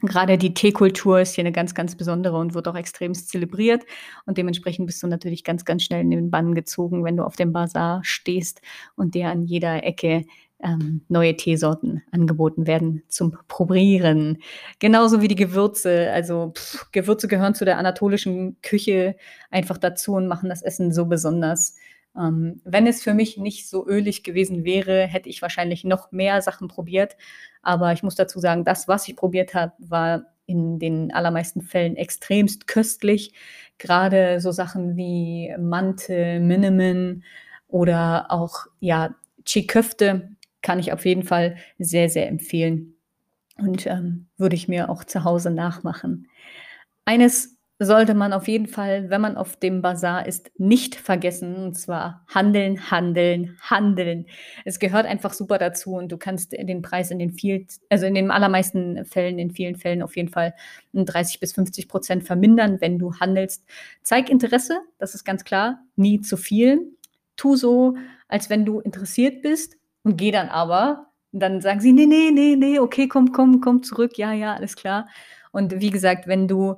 Gerade die Teekultur ist hier eine ganz, ganz besondere und wird auch extremst zelebriert. Und dementsprechend bist du natürlich ganz, ganz schnell in den Bann gezogen, wenn du auf dem Bazar stehst und dir an jeder Ecke ähm, neue Teesorten angeboten werden zum Probieren. Genauso wie die Gewürze. Also pff, Gewürze gehören zu der anatolischen Küche einfach dazu und machen das Essen so besonders. Ähm, wenn es für mich nicht so ölig gewesen wäre, hätte ich wahrscheinlich noch mehr Sachen probiert. Aber ich muss dazu sagen, das, was ich probiert habe, war in den allermeisten Fällen extremst köstlich. Gerade so Sachen wie Mante, Minimen oder auch ja Chiköfte kann ich auf jeden Fall sehr, sehr empfehlen und ähm, würde ich mir auch zu Hause nachmachen. Eines sollte man auf jeden Fall, wenn man auf dem Bazar ist, nicht vergessen, und zwar handeln, handeln, handeln. Es gehört einfach super dazu und du kannst den Preis in den viel, also in den allermeisten Fällen, in vielen Fällen auf jeden Fall 30 bis 50 Prozent vermindern, wenn du handelst. Zeig Interesse, das ist ganz klar, nie zu viel. Tu so, als wenn du interessiert bist und geh dann aber. dann sagen sie, nee, nee, nee, nee, okay, komm, komm, komm zurück, ja, ja, alles klar. Und wie gesagt, wenn du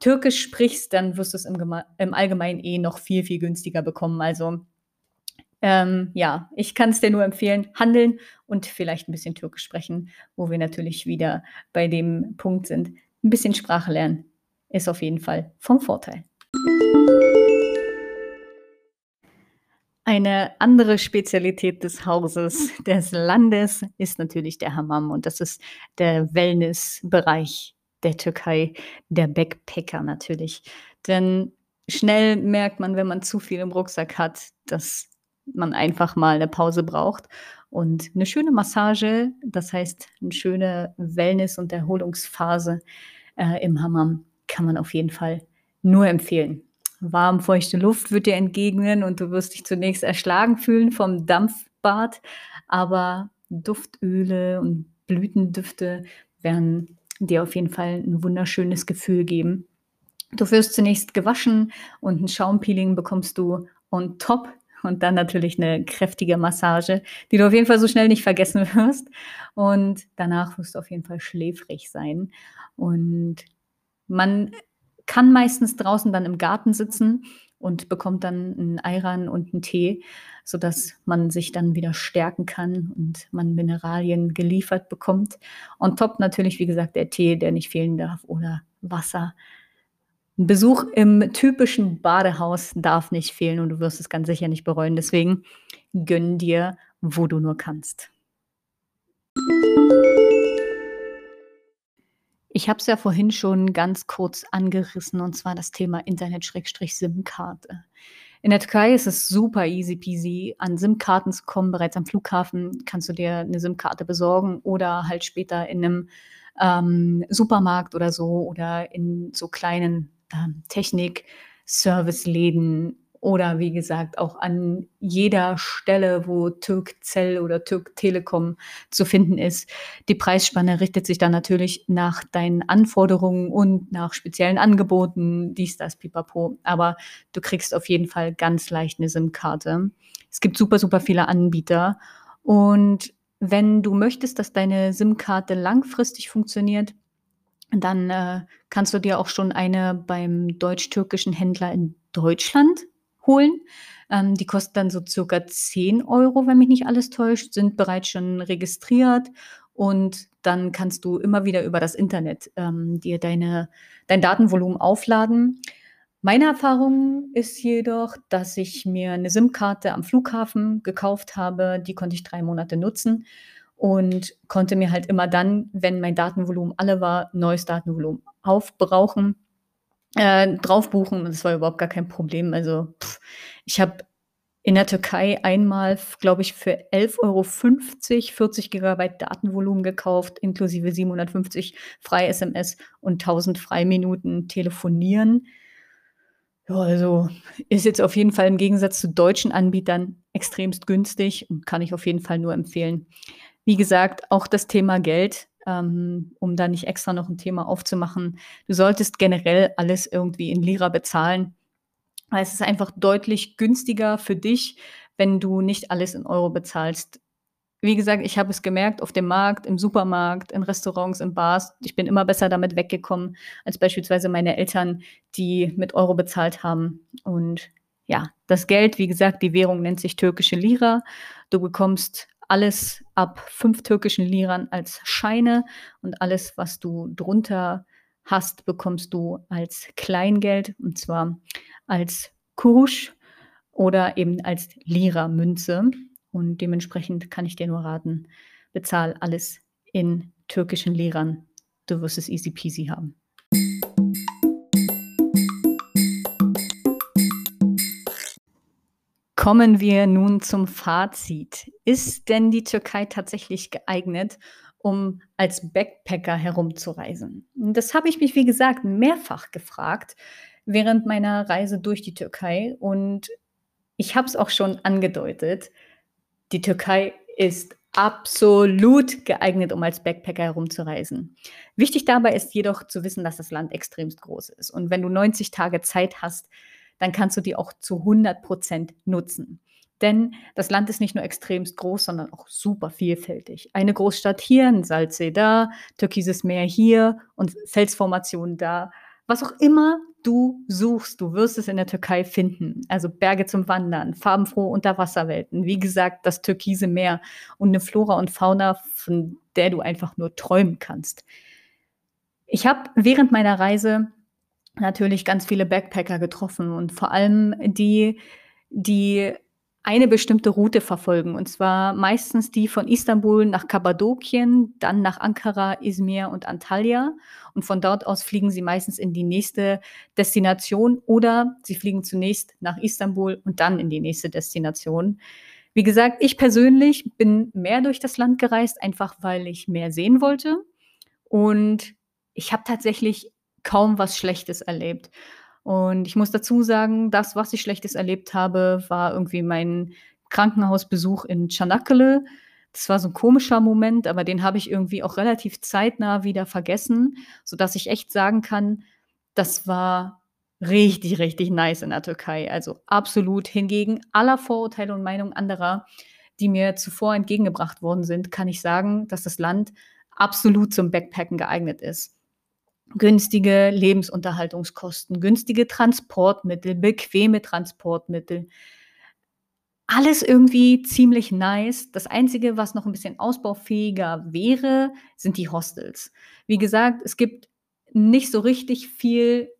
Türkisch sprichst, dann wirst du es im, im Allgemeinen eh noch viel, viel günstiger bekommen. Also ähm, ja, ich kann es dir nur empfehlen, handeln und vielleicht ein bisschen Türkisch sprechen, wo wir natürlich wieder bei dem Punkt sind. Ein bisschen Sprache lernen ist auf jeden Fall vom Vorteil. Eine andere Spezialität des Hauses, des Landes, ist natürlich der Hammam und das ist der Wellnessbereich der Türkei, der Backpacker natürlich. Denn schnell merkt man, wenn man zu viel im Rucksack hat, dass man einfach mal eine Pause braucht. Und eine schöne Massage, das heißt eine schöne Wellness- und Erholungsphase äh, im Hammam, kann man auf jeden Fall nur empfehlen. Warm, feuchte Luft wird dir entgegnen und du wirst dich zunächst erschlagen fühlen vom Dampfbad, aber Duftöle und Blütendüfte werden dir auf jeden Fall ein wunderschönes Gefühl geben. Du wirst zunächst gewaschen und ein Schaumpeeling bekommst du on top und dann natürlich eine kräftige Massage, die du auf jeden Fall so schnell nicht vergessen wirst. Und danach wirst du auf jeden Fall schläfrig sein. Und man kann meistens draußen dann im Garten sitzen und bekommt dann einen Ayran und einen Tee, sodass man sich dann wieder stärken kann und man Mineralien geliefert bekommt. Und top natürlich, wie gesagt, der Tee, der nicht fehlen darf oder Wasser. Ein Besuch im typischen Badehaus darf nicht fehlen und du wirst es ganz sicher nicht bereuen. Deswegen gönn dir, wo du nur kannst. Ich habe es ja vorhin schon ganz kurz angerissen, und zwar das Thema Internet-SIM-Karte. In der Türkei ist es super easy peasy, an SIM-Karten zu kommen. Bereits am Flughafen kannst du dir eine SIM-Karte besorgen oder halt später in einem ähm, Supermarkt oder so oder in so kleinen ähm, Technik-Service-Läden oder wie gesagt auch an jeder Stelle, wo Türkcell oder Türk Telekom zu finden ist. Die Preisspanne richtet sich dann natürlich nach deinen Anforderungen und nach speziellen Angeboten, dies, das, pipapo. Aber du kriegst auf jeden Fall ganz leicht eine SIM-Karte. Es gibt super, super viele Anbieter. Und wenn du möchtest, dass deine SIM-Karte langfristig funktioniert, dann äh, kannst du dir auch schon eine beim deutsch-türkischen Händler in Deutschland holen. Ähm, die kosten dann so circa 10 Euro, wenn mich nicht alles täuscht, sind bereits schon registriert und dann kannst du immer wieder über das Internet ähm, dir deine, dein Datenvolumen aufladen. Meine Erfahrung ist jedoch, dass ich mir eine SIM-Karte am Flughafen gekauft habe. Die konnte ich drei Monate nutzen und konnte mir halt immer dann, wenn mein Datenvolumen alle war, neues Datenvolumen aufbrauchen äh, drauf buchen. Das war überhaupt gar kein Problem. Also pff, ich habe in der Türkei einmal, glaube ich, für 11,50 Euro 40 Gigabyte Datenvolumen gekauft, inklusive 750 frei SMS und 1000 Freiminuten telefonieren. Ja, also ist jetzt auf jeden Fall im Gegensatz zu deutschen Anbietern extremst günstig und kann ich auf jeden Fall nur empfehlen. Wie gesagt, auch das Thema Geld ähm, um da nicht extra noch ein Thema aufzumachen. Du solltest generell alles irgendwie in Lira bezahlen, weil es ist einfach deutlich günstiger für dich, wenn du nicht alles in Euro bezahlst. Wie gesagt, ich habe es gemerkt auf dem Markt, im Supermarkt, in Restaurants, in Bars. Ich bin immer besser damit weggekommen als beispielsweise meine Eltern, die mit Euro bezahlt haben. Und ja, das Geld, wie gesagt, die Währung nennt sich türkische Lira. Du bekommst alles ab fünf türkischen Liran als Scheine und alles, was du drunter hast, bekommst du als Kleingeld und zwar als Kurusch oder eben als Lira-Münze. Und dementsprechend kann ich dir nur raten, bezahl alles in türkischen Liran. Du wirst es easy peasy haben. Kommen wir nun zum Fazit. Ist denn die Türkei tatsächlich geeignet, um als Backpacker herumzureisen? Das habe ich mich, wie gesagt, mehrfach gefragt während meiner Reise durch die Türkei und ich habe es auch schon angedeutet. Die Türkei ist absolut geeignet, um als Backpacker herumzureisen. Wichtig dabei ist jedoch zu wissen, dass das Land extremst groß ist. Und wenn du 90 Tage Zeit hast, dann kannst du die auch zu 100 Prozent nutzen. Denn das Land ist nicht nur extremst groß, sondern auch super vielfältig. Eine Großstadt hier, ein Salzsee da, türkises Meer hier und Felsformationen da. Was auch immer du suchst, du wirst es in der Türkei finden. Also Berge zum Wandern, farbenfrohe Unterwasserwelten, wie gesagt, das türkise Meer und eine Flora und Fauna, von der du einfach nur träumen kannst. Ich habe während meiner Reise natürlich ganz viele Backpacker getroffen und vor allem die, die eine bestimmte Route verfolgen, und zwar meistens die von Istanbul nach Kappadokien, dann nach Ankara, Izmir und Antalya. Und von dort aus fliegen sie meistens in die nächste Destination oder sie fliegen zunächst nach Istanbul und dann in die nächste Destination. Wie gesagt, ich persönlich bin mehr durch das Land gereist, einfach weil ich mehr sehen wollte. Und ich habe tatsächlich kaum was Schlechtes erlebt. Und ich muss dazu sagen, das, was ich Schlechtes erlebt habe, war irgendwie mein Krankenhausbesuch in Çanakkale. Das war so ein komischer Moment, aber den habe ich irgendwie auch relativ zeitnah wieder vergessen, sodass ich echt sagen kann, das war richtig, richtig nice in der Türkei. Also absolut hingegen aller Vorurteile und Meinungen anderer, die mir zuvor entgegengebracht worden sind, kann ich sagen, dass das Land absolut zum Backpacken geeignet ist günstige Lebensunterhaltungskosten, günstige Transportmittel, bequeme Transportmittel. Alles irgendwie ziemlich nice. Das Einzige, was noch ein bisschen ausbaufähiger wäre, sind die Hostels. Wie gesagt, es gibt nicht so richtig viel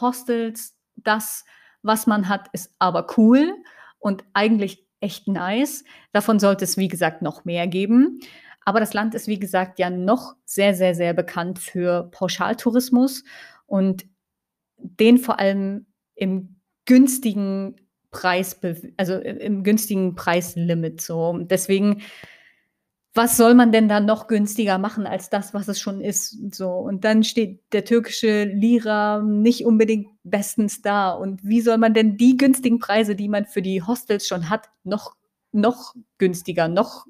Hostels. Das, was man hat, ist aber cool und eigentlich echt nice. Davon sollte es, wie gesagt, noch mehr geben. Aber das Land ist, wie gesagt, ja noch sehr, sehr, sehr bekannt für Pauschaltourismus und den vor allem im günstigen Preis, also im günstigen Preislimit. So. Deswegen, was soll man denn da noch günstiger machen als das, was es schon ist? So. Und dann steht der türkische Lira nicht unbedingt bestens da. Und wie soll man denn die günstigen Preise, die man für die Hostels schon hat, noch, noch günstiger, noch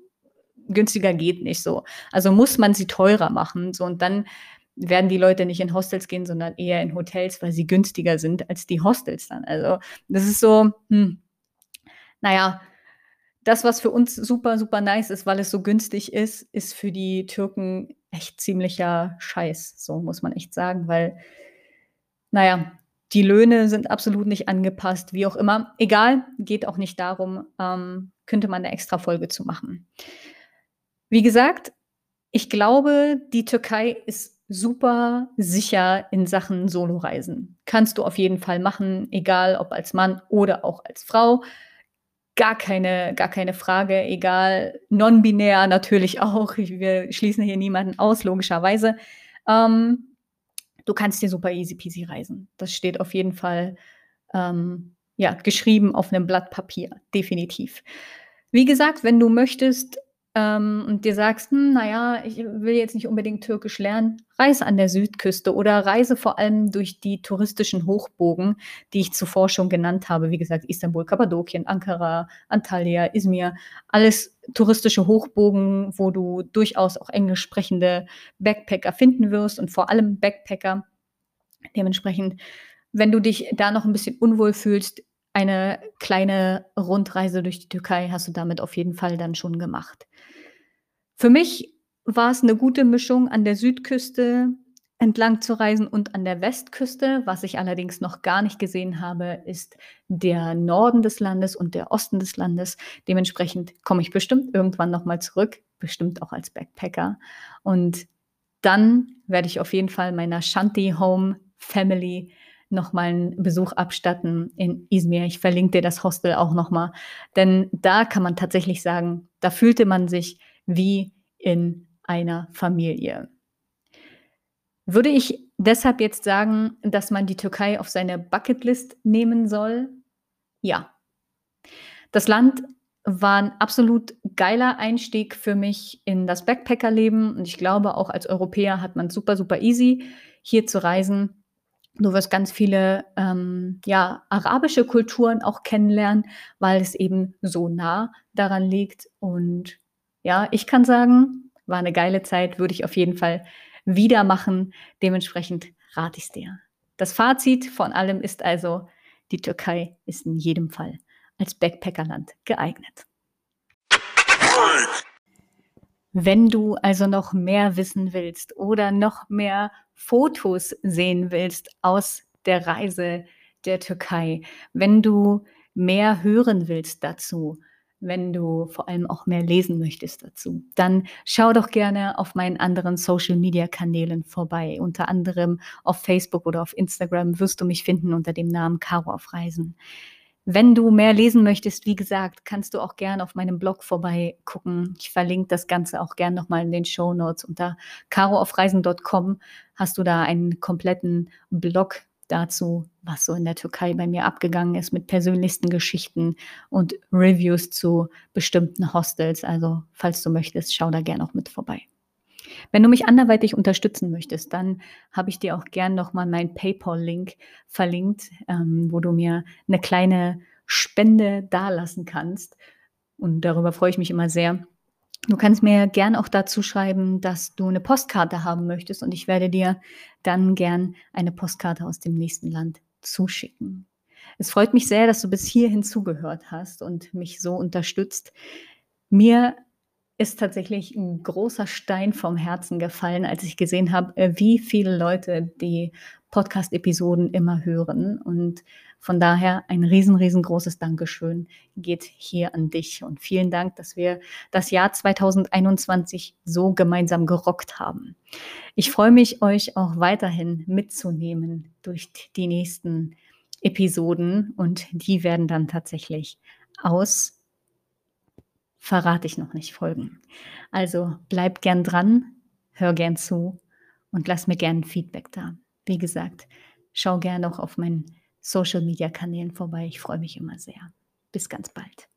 günstiger geht nicht so. Also muss man sie teurer machen. So und dann werden die Leute nicht in Hostels gehen, sondern eher in Hotels, weil sie günstiger sind als die Hostels dann. Also das ist so, hm, naja, das, was für uns super, super nice ist, weil es so günstig ist, ist für die Türken echt ziemlicher Scheiß. So muss man echt sagen, weil, naja, die Löhne sind absolut nicht angepasst, wie auch immer. Egal, geht auch nicht darum, ähm, könnte man eine extra Folge zu machen. Wie gesagt, ich glaube, die Türkei ist super sicher in Sachen Soloreisen. Kannst du auf jeden Fall machen, egal ob als Mann oder auch als Frau. Gar keine, gar keine Frage, egal. Non-binär natürlich auch. Wir schließen hier niemanden aus, logischerweise. Ähm, du kannst dir super easy peasy reisen. Das steht auf jeden Fall ähm, ja, geschrieben auf einem Blatt Papier, definitiv. Wie gesagt, wenn du möchtest, ähm, und dir sagst, hm, naja, ich will jetzt nicht unbedingt Türkisch lernen, reise an der Südküste oder reise vor allem durch die touristischen Hochbogen, die ich zuvor schon genannt habe. Wie gesagt, Istanbul, Kappadokien, Ankara, Antalya, Izmir, alles touristische Hochbogen, wo du durchaus auch englisch sprechende Backpacker finden wirst und vor allem Backpacker. Dementsprechend, wenn du dich da noch ein bisschen unwohl fühlst, eine kleine Rundreise durch die Türkei hast du damit auf jeden Fall dann schon gemacht. Für mich war es eine gute Mischung, an der Südküste entlang zu reisen und an der Westküste. Was ich allerdings noch gar nicht gesehen habe, ist der Norden des Landes und der Osten des Landes. Dementsprechend komme ich bestimmt irgendwann nochmal zurück, bestimmt auch als Backpacker. Und dann werde ich auf jeden Fall meiner Shanti Home Family nochmal einen Besuch abstatten in Izmir. Ich verlinke dir das Hostel auch nochmal, denn da kann man tatsächlich sagen, da fühlte man sich wie in einer Familie. Würde ich deshalb jetzt sagen, dass man die Türkei auf seine Bucketlist nehmen soll? Ja. Das Land war ein absolut geiler Einstieg für mich in das Backpackerleben und ich glaube, auch als Europäer hat man super, super easy, hier zu reisen. Du wirst ganz viele ähm, ja, arabische Kulturen auch kennenlernen, weil es eben so nah daran liegt. Und ja, ich kann sagen, war eine geile Zeit, würde ich auf jeden Fall wieder machen. Dementsprechend rate ich es dir. Das Fazit von allem ist also, die Türkei ist in jedem Fall als Backpackerland geeignet. Wenn du also noch mehr wissen willst oder noch mehr Fotos sehen willst aus der Reise der Türkei, wenn du mehr hören willst dazu, wenn du vor allem auch mehr lesen möchtest dazu, dann schau doch gerne auf meinen anderen Social-Media-Kanälen vorbei. Unter anderem auf Facebook oder auf Instagram wirst du mich finden unter dem Namen Caro auf Reisen. Wenn du mehr lesen möchtest, wie gesagt, kannst du auch gerne auf meinem Blog vorbeigucken. Ich verlinke das Ganze auch gerne nochmal in den Show Notes. Unter caroaufreisen.com hast du da einen kompletten Blog dazu, was so in der Türkei bei mir abgegangen ist mit persönlichsten Geschichten und Reviews zu bestimmten Hostels. Also, falls du möchtest, schau da gerne auch mit vorbei. Wenn du mich anderweitig unterstützen möchtest, dann habe ich dir auch gern nochmal meinen PayPal-Link verlinkt, ähm, wo du mir eine kleine Spende dalassen kannst. Und darüber freue ich mich immer sehr. Du kannst mir gern auch dazu schreiben, dass du eine Postkarte haben möchtest und ich werde dir dann gern eine Postkarte aus dem nächsten Land zuschicken. Es freut mich sehr, dass du bis hierhin zugehört hast und mich so unterstützt. Mir ist tatsächlich ein großer Stein vom Herzen gefallen, als ich gesehen habe, äh, wie viele Leute die Podcast-Episoden immer hören. Und von daher ein riesen, riesengroßes Dankeschön geht hier an dich. Und vielen Dank, dass wir das Jahr 2021 so gemeinsam gerockt haben. Ich freue mich, euch auch weiterhin mitzunehmen durch die nächsten Episoden. Und die werden dann tatsächlich aus verrate ich noch nicht folgen. Also bleib gern dran, hör gern zu und lass mir gern Feedback da. Wie gesagt, schau gern auch auf meinen Social Media Kanälen vorbei. Ich freue mich immer sehr. Bis ganz bald.